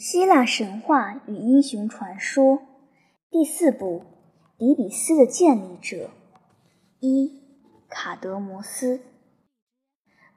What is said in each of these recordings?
希腊神话与英雄传说第四部：底比斯的建立者一卡德摩斯。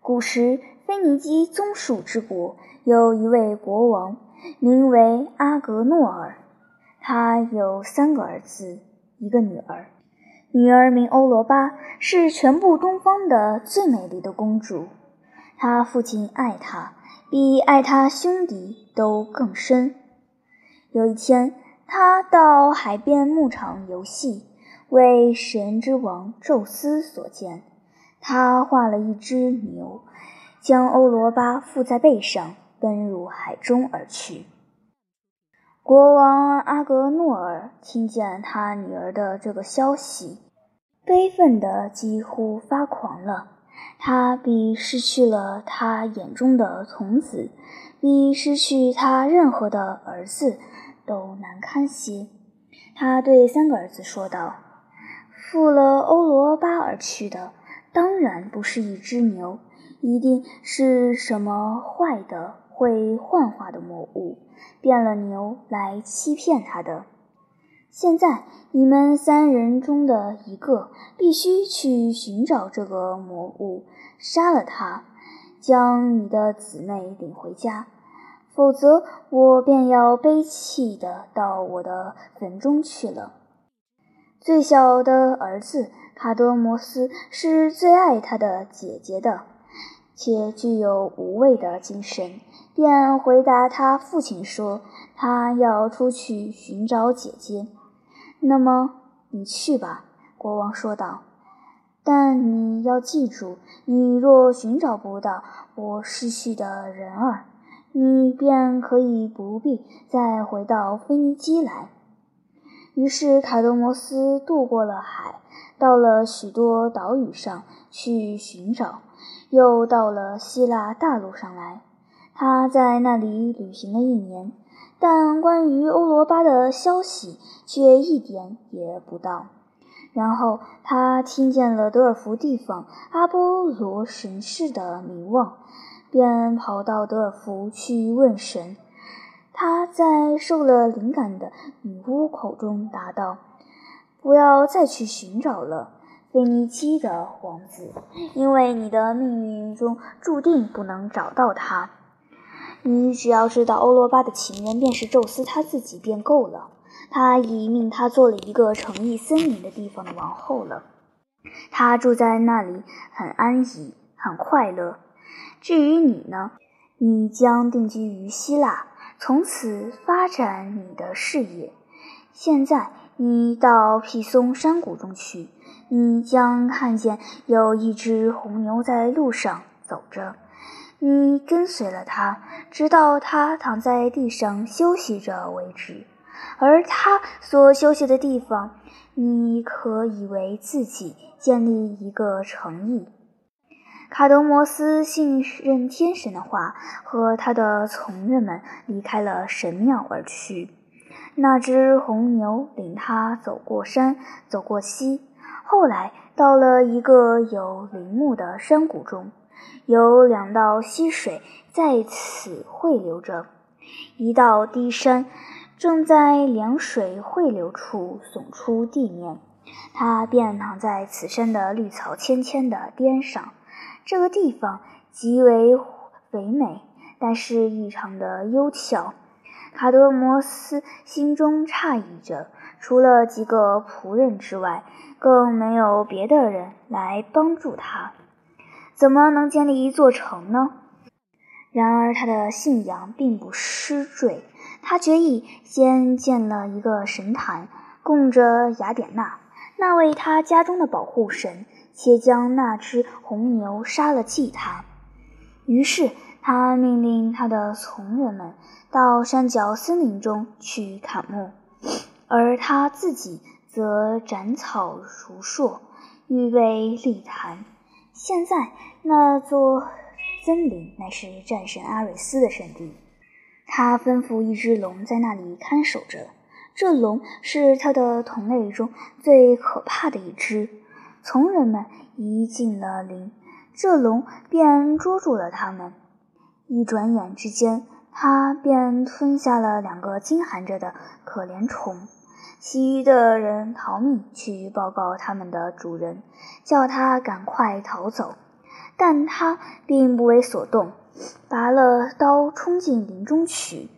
古时，腓尼基宗属之国有一位国王，名为阿格诺尔。他有三个儿子，一个女儿。女儿名欧罗巴，是全部东方的最美丽的公主。他父亲爱他。比爱他兄弟都更深。有一天，他到海边牧场游戏，为神之王宙斯所见。他画了一只牛，将欧罗巴附在背上，奔入海中而去。国王阿格诺尔听见他女儿的这个消息，悲愤得几乎发狂了。他比失去了他眼中的童子，比失去他任何的儿子都难堪些。他对三个儿子说道：“负了欧罗巴而去的，当然不是一只牛，一定是什么坏的、会幻化的魔物，变了牛来欺骗他的。”现在，你们三人中的一个必须去寻找这个魔物，杀了他，将你的姊妹领回家，否则我便要悲泣的到我的坟中去了。最小的儿子卡德摩斯是最爱他的姐姐的，且具有无畏的精神，便回答他父亲说：“他要出去寻找姐姐。”那么你去吧，国王说道。但你要记住，你若寻找不到我失去的人儿，你便可以不必再回到腓尼基来。于是卡德摩斯渡过了海，到了许多岛屿上去寻找，又到了希腊大陆上来。他在那里旅行了一年。但关于欧罗巴的消息却一点也不到。然后他听见了德尔福地方阿波罗神事的名望，便跑到德尔福去问神。他在受了灵感的女巫口中答道：“不要再去寻找了，腓尼基的王子，因为你的命运中注定不能找到他。”你只要知道欧罗巴的情人便是宙斯他自己便够了。他已命他做了一个城邑森林的地方的王后了。他住在那里很安逸，很快乐。至于你呢，你将定居于希腊，从此发展你的事业。现在你到皮松山谷中去，你将看见有一只红牛在路上走着。你跟随了他，直到他躺在地上休息着为止。而他所休息的地方，你可以为自己建立一个城邑。卡德摩斯信任天神的话，和他的从人们离开了神庙而去。那只红牛领他走过山，走过溪，后来到了一个有林木的山谷中。有两道溪水在此汇流着，一道低山正在凉水汇流处耸出地面，他便躺在此山的绿草芊芊的巅上。这个地方极为肥美，但是异常的幽悄。卡德摩斯心中诧异着，除了几个仆人之外，更没有别的人来帮助他。怎么能建立一座城呢？然而他的信仰并不失坠，他决意先建了一个神坛，供着雅典娜，那位他家中的保护神，且将那只红牛杀了祭他。于是他命令他的从人们到山脚森林中去砍木，而他自己则斩草除树，预备立坛。现在那座森林乃是战神阿瑞斯的圣地，他吩咐一只龙在那里看守着。这龙是他的同类中最可怕的一只。从人们一进了林，这龙便捉住了他们。一转眼之间，他便吞下了两个惊寒着的可怜虫。其余的人逃命去报告他们的主人，叫他赶快逃走。但他并不为所动，拔了刀冲进林中去。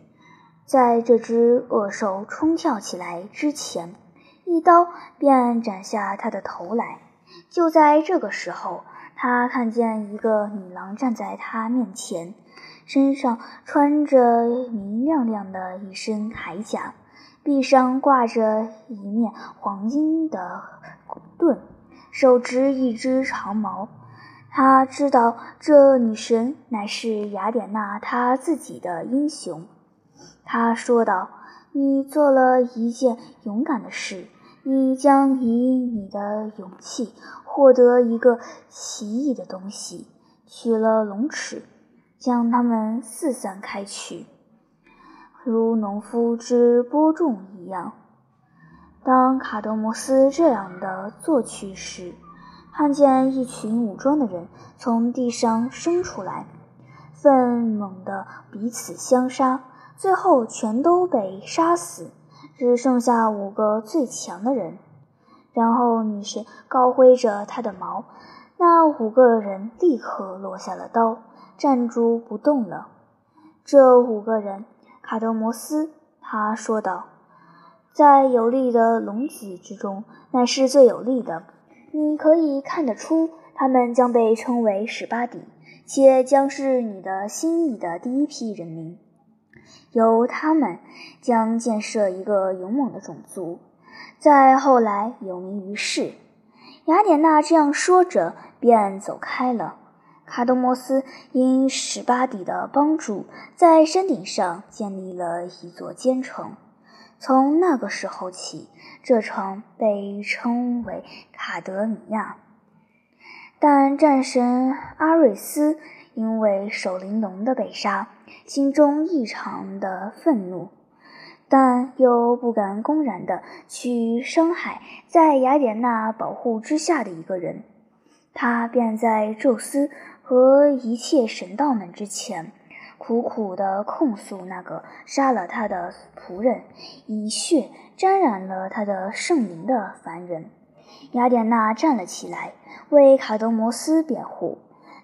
在这只恶兽冲跳起来之前，一刀便斩下他的头来。就在这个时候，他看见一个女郎站在他面前，身上穿着明亮亮的一身铠甲，臂上挂着一面黄金的盾，手执一只长矛。他知道这女神乃是雅典娜她自己的英雄。他说道：“你做了一件勇敢的事，你将以你的勇气获得一个奇异的东西。取了龙齿，将它们四散开去，如农夫之播种一样。”当卡德摩斯这样的作曲时，看见一群武装的人从地上升出来，奋猛地彼此相杀，最后全都被杀死，只剩下五个最强的人。然后女神高挥着她的矛，那五个人立刻落下了刀，站住不动了。这五个人，卡德摩斯，他说道，在有力的龙子之中，乃是最有力的。你可以看得出，他们将被称为史巴底，且将是你的心意的第一批人民。由他们将建设一个勇猛的种族，在后来有名于世。雅典娜这样说着，便走开了。卡德摩斯因史巴底的帮助，在山顶上建立了一座坚城。从那个时候起，这城被称为卡德米亚。但战神阿瑞斯因为守灵龙的被杀，心中异常的愤怒，但又不敢公然的去伤害在雅典娜保护之下的一个人，他便在宙斯和一切神道们之前。苦苦地控诉那个杀了他的仆人，以血沾染了他的圣灵的凡人。雅典娜站了起来，为卡德摩斯辩护。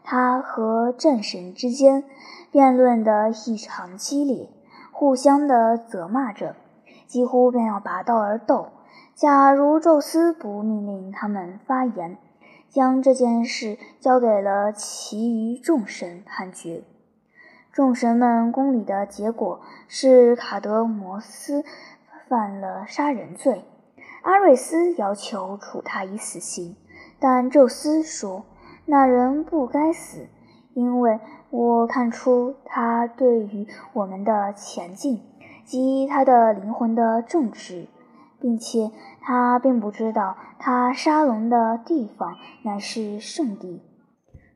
他和战神之间辩论得异常激烈，互相的责骂着，几乎便要拔刀而斗。假如宙斯不命令他们发言，将这件事交给了其余众神判决。众神们宫里的结果是卡德摩斯犯了杀人罪，阿瑞斯要求处他以死刑，但宙斯说那人不该死，因为我看出他对于我们的前进及他的灵魂的正直，并且他并不知道他沙龙的地方乃是圣地，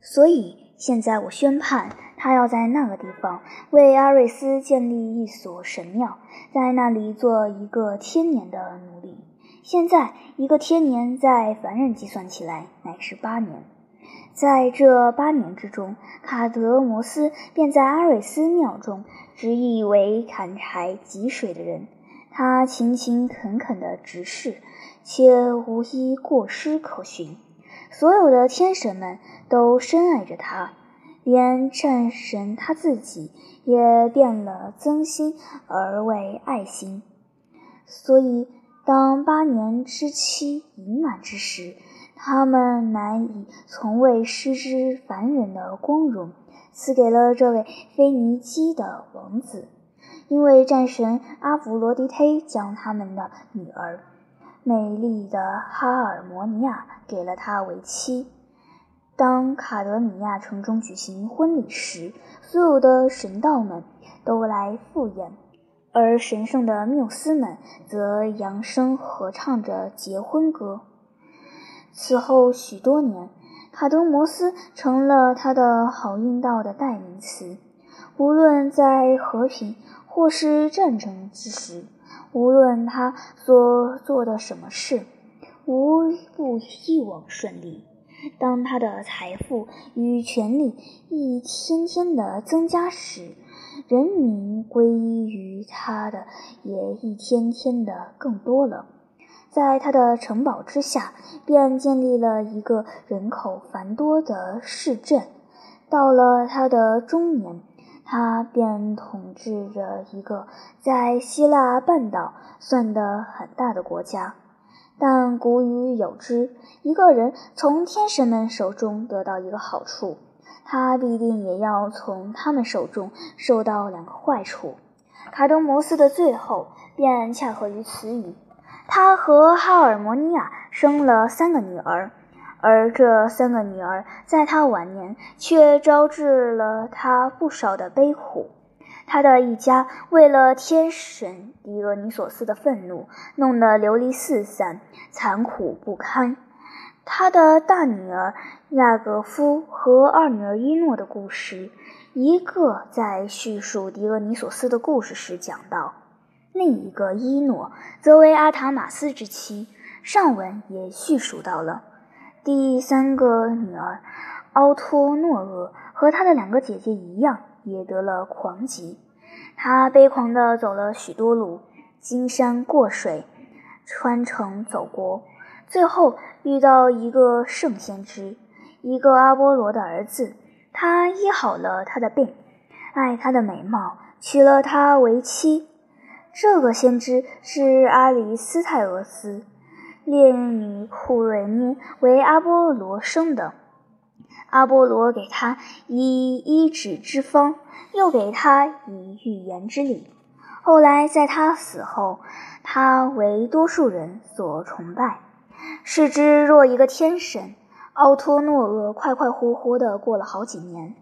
所以现在我宣判。他要在那个地方为阿瑞斯建立一所神庙，在那里做一个天年的奴隶。现在，一个天年在凡人计算起来乃是八年。在这八年之中，卡德摩斯便在阿瑞斯庙中执意为砍柴汲水的人。他勤勤恳恳地执事，且无一过失可寻。所有的天神们都深爱着他。连战神他自己也变了增心而为爱心，所以当八年之期已满之时，他们难以从未失之凡人的光荣，赐给了这位腓尼基的王子，因为战神阿弗罗狄忒将他们的女儿美丽的哈尔摩尼亚给了他为妻。当卡德米亚城中举行婚礼时，所有的神道们都来赴宴，而神圣的缪斯们则扬声合唱着结婚歌。此后许多年，卡德摩斯成了他的好运道的代名词。无论在和平或是战争之时，无论他所做的什么事，无不一往顺利。当他的财富与权力一天天的增加时，人民归依于他的也一天天的更多了。在他的城堡之下，便建立了一个人口繁多的市镇。到了他的中年，他便统治着一个在希腊半岛算得很大的国家。但古语有之：一个人从天神们手中得到一个好处，他必定也要从他们手中受到两个坏处。卡德摩斯的最后便恰合于此语。他和哈尔摩尼亚生了三个女儿，而这三个女儿在他晚年却招致了他不少的悲苦。他的一家为了天神狄俄尼索斯的愤怒，弄得流离四散，残酷不堪。他的大女儿亚格夫和二女儿伊诺的故事，一个在叙述狄俄尼索斯的故事时讲到，另一个伊诺则为阿塔马斯之妻。上文也叙述到了第三个女儿奥托诺厄和她的两个姐姐一样。也得了狂疾，他悲狂地走了许多路，经山过水，穿城走国，最后遇到一个圣先知，一个阿波罗的儿子。他医好了他的病，爱他的美貌，娶了她为妻。这个先知是阿里斯泰俄斯，烈女库瑞涅为阿波罗生的。阿波罗给他以医治之方，又给他以预言之礼。后来在他死后，他为多数人所崇拜，视之若一个天神。奥托诺厄快快活活地过了好几年，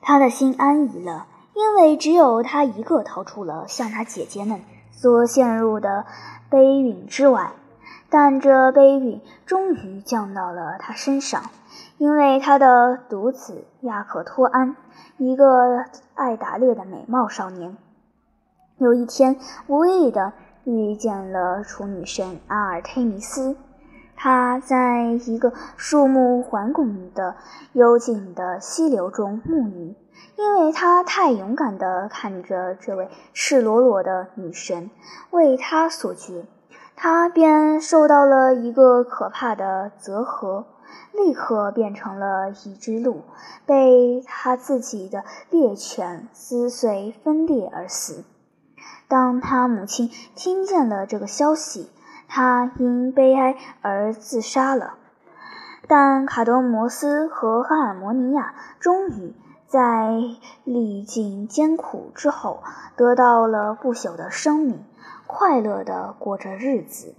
他的心安逸了，因为只有他一个逃出了像他姐姐们所陷入的悲运之外。但这悲运终于降到了他身上。因为他的独子亚克托安，一个爱打猎的美貌少年，有一天无意的遇见了处女神阿尔忒弥斯。他在一个树木环拱的幽静的溪流中沐浴，因为他太勇敢地看着这位赤裸裸的女神为他所绝，他便受到了一个可怕的责合。立刻变成了一只鹿，被他自己的猎犬撕碎分裂而死。当他母亲听见了这个消息，他因悲哀而自杀了。但卡德摩斯和哈尔摩尼亚终于在历尽艰苦之后，得到了不朽的生命，快乐地过着日子。